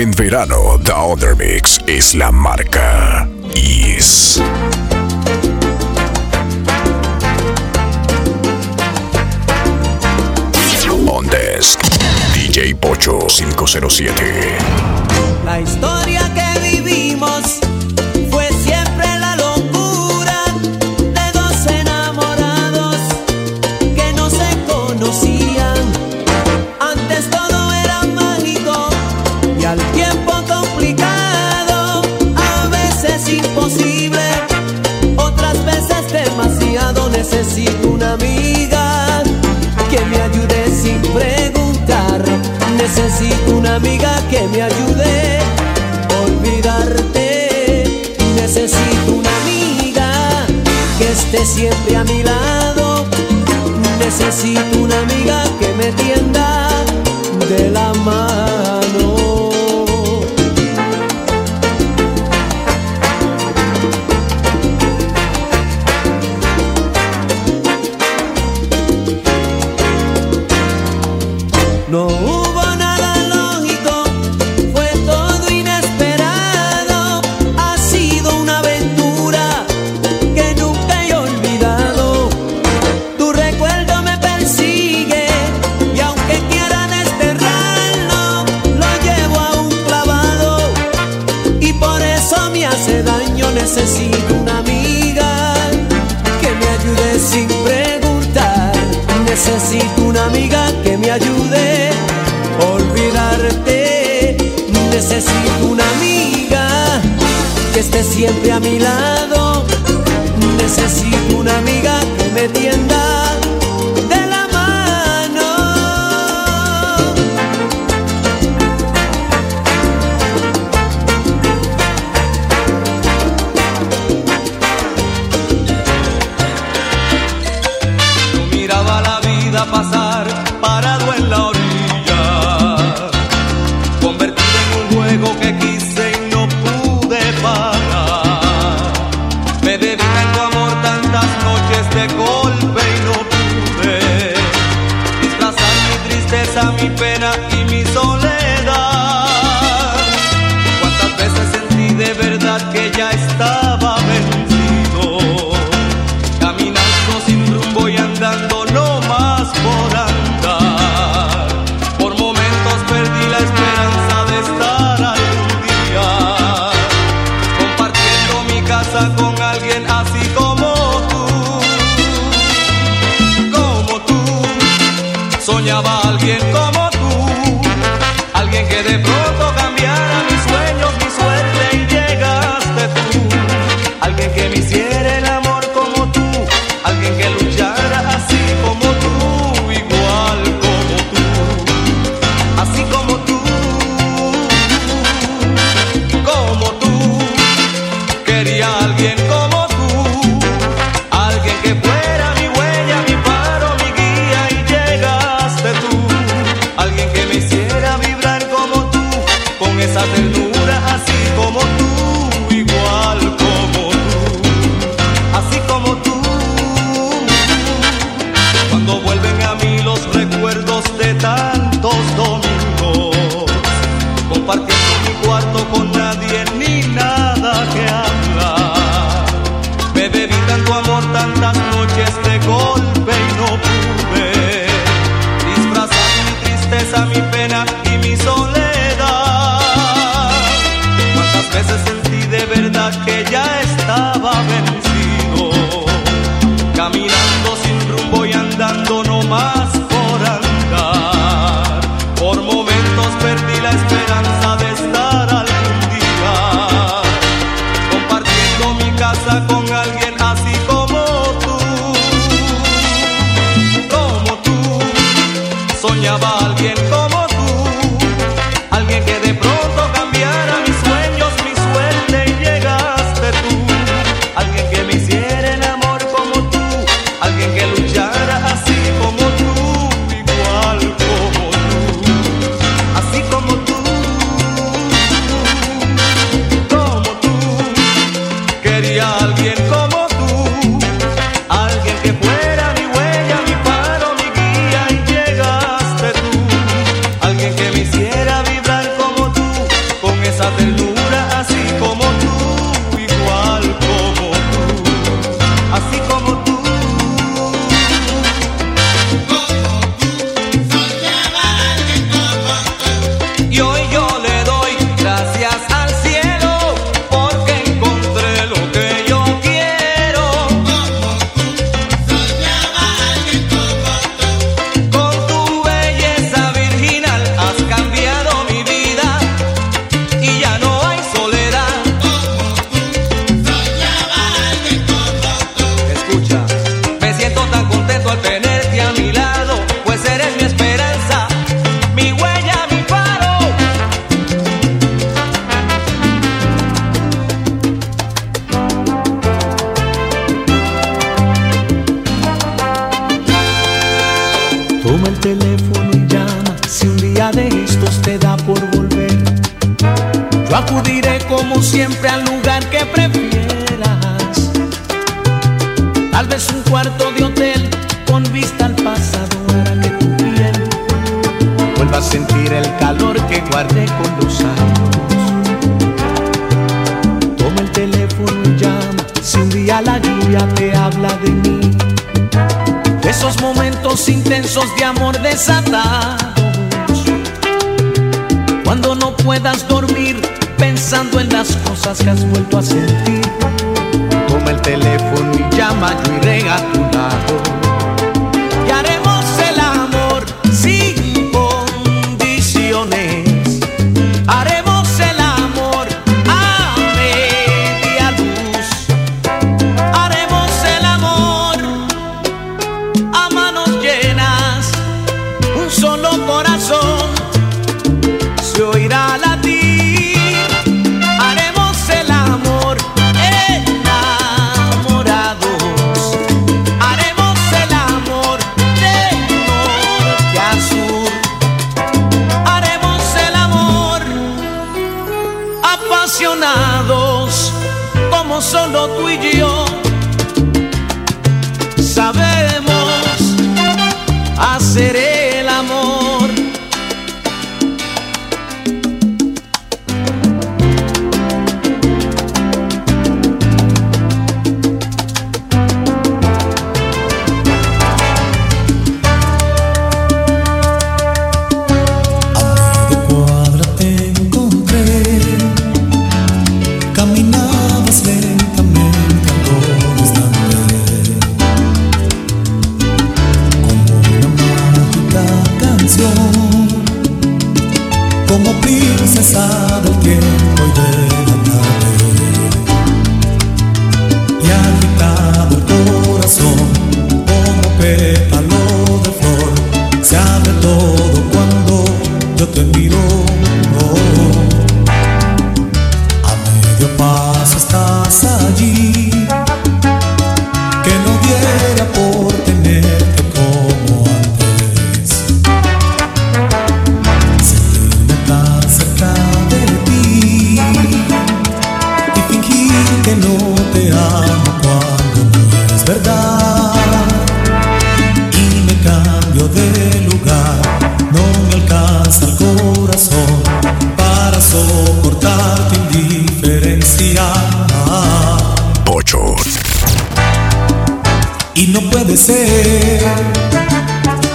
En verano, The Other Mix es la marca Yes. On Desk, DJ Pocho 507. La historia que viví esté siempre a mi lado. Necesito una amiga que me tienda de la mano. Necesito una amiga que me tienda cosa con teléfono y llama si un día de estos te da por volver. Yo acudiré como siempre al lugar que prefieras. Tal vez un cuarto de hotel con vista al pasado hará que tu piel vuelva a sentir el calor que guardé con los años. Toma el teléfono y llama si un día la lluvia te habla de mí esos momentos intensos de amor desatados. Cuando no puedas dormir pensando en las cosas que has vuelto a sentir, toma el teléfono y llama, yo iré a tu lado.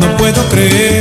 No puedo creer.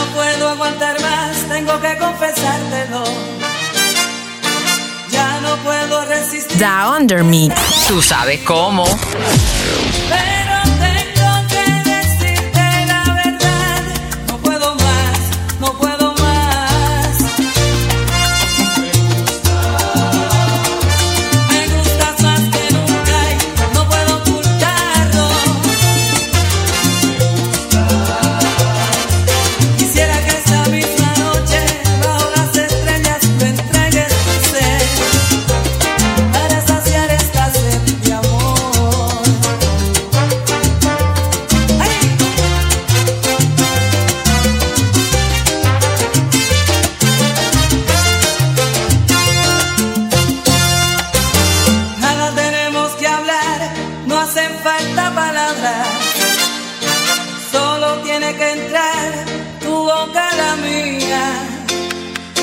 no puedo aguantar más, tengo que confesártelo. Ya no puedo resistir. Da Undermix. Tú sabes cómo. que entrar tu boca la mía.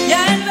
Ya no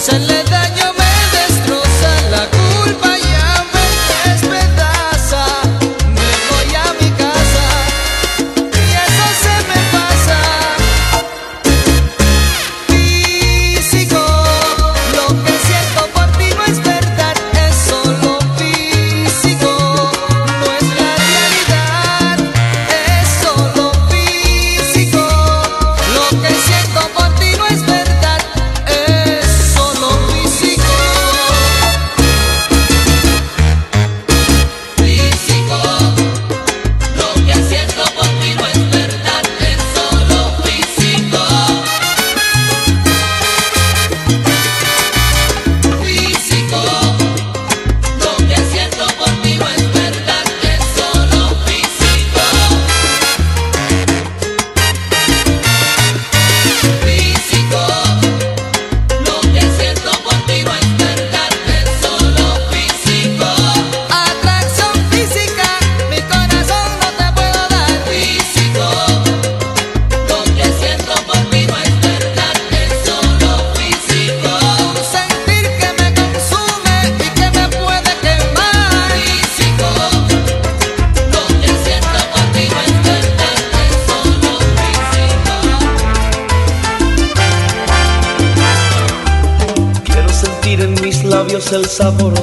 que sabor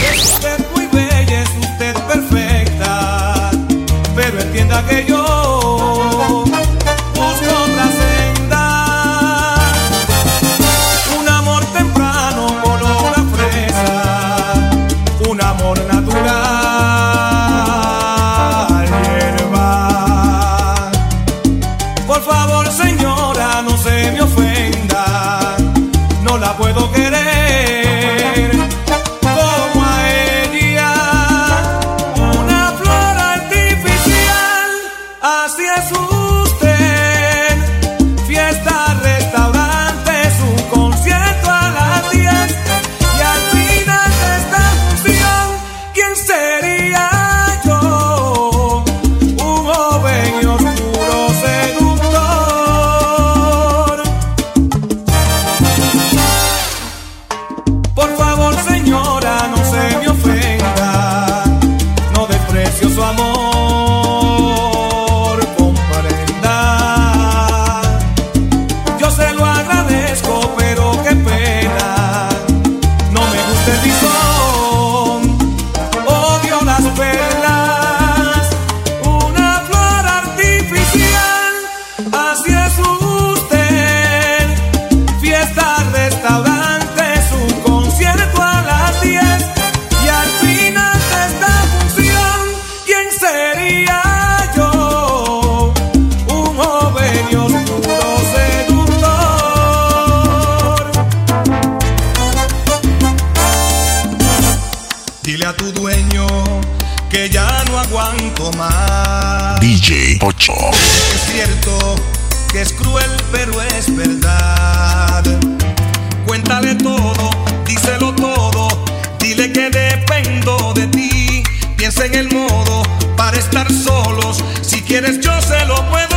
Yes. DJ Es cierto que es cruel, pero es verdad. Cuéntale todo, díselo todo, dile que dependo de ti. Piensa en el modo para estar solos. Si quieres, yo se lo puedo.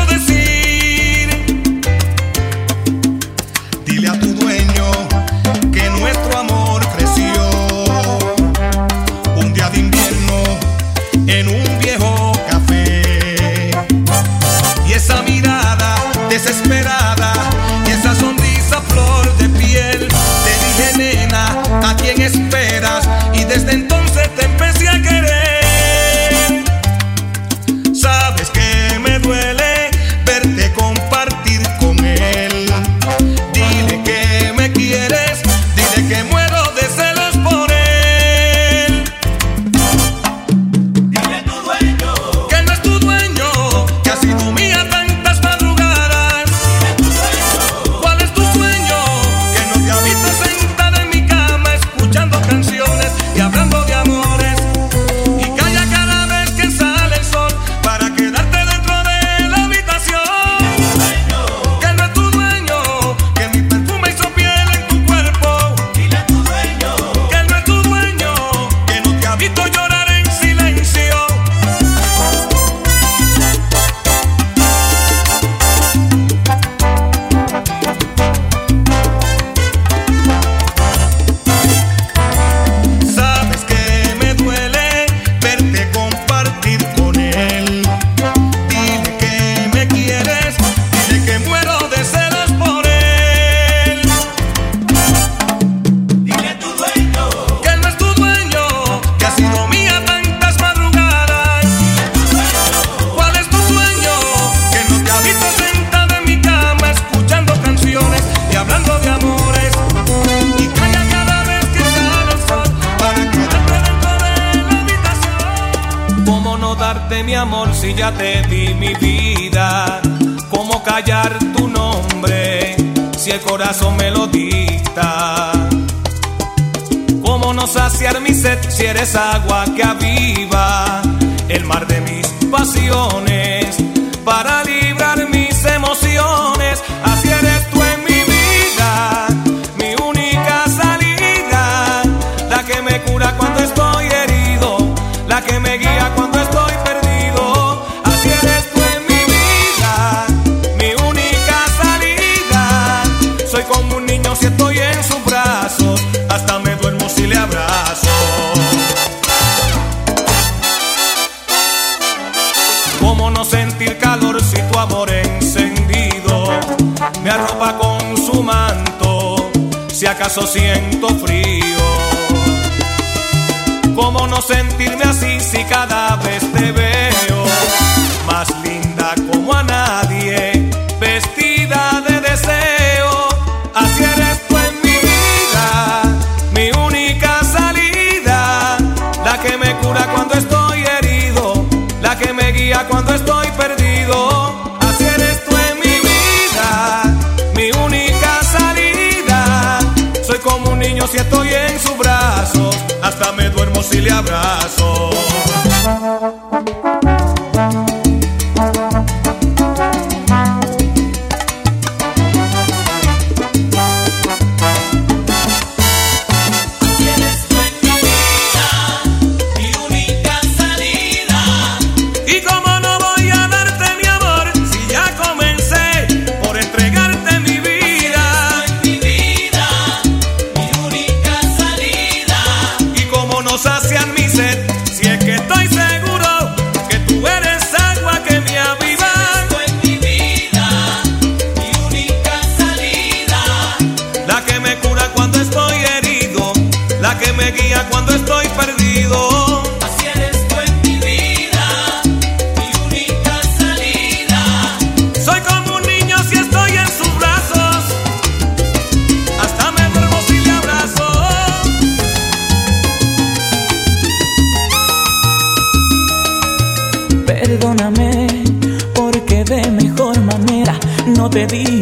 querer essa água. acaso siento frío. ¿Cómo no sentirme así si cada hasta me duermo si le abrazo. pedí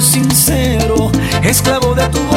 sincero, esclavo de tu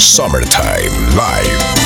Summertime Live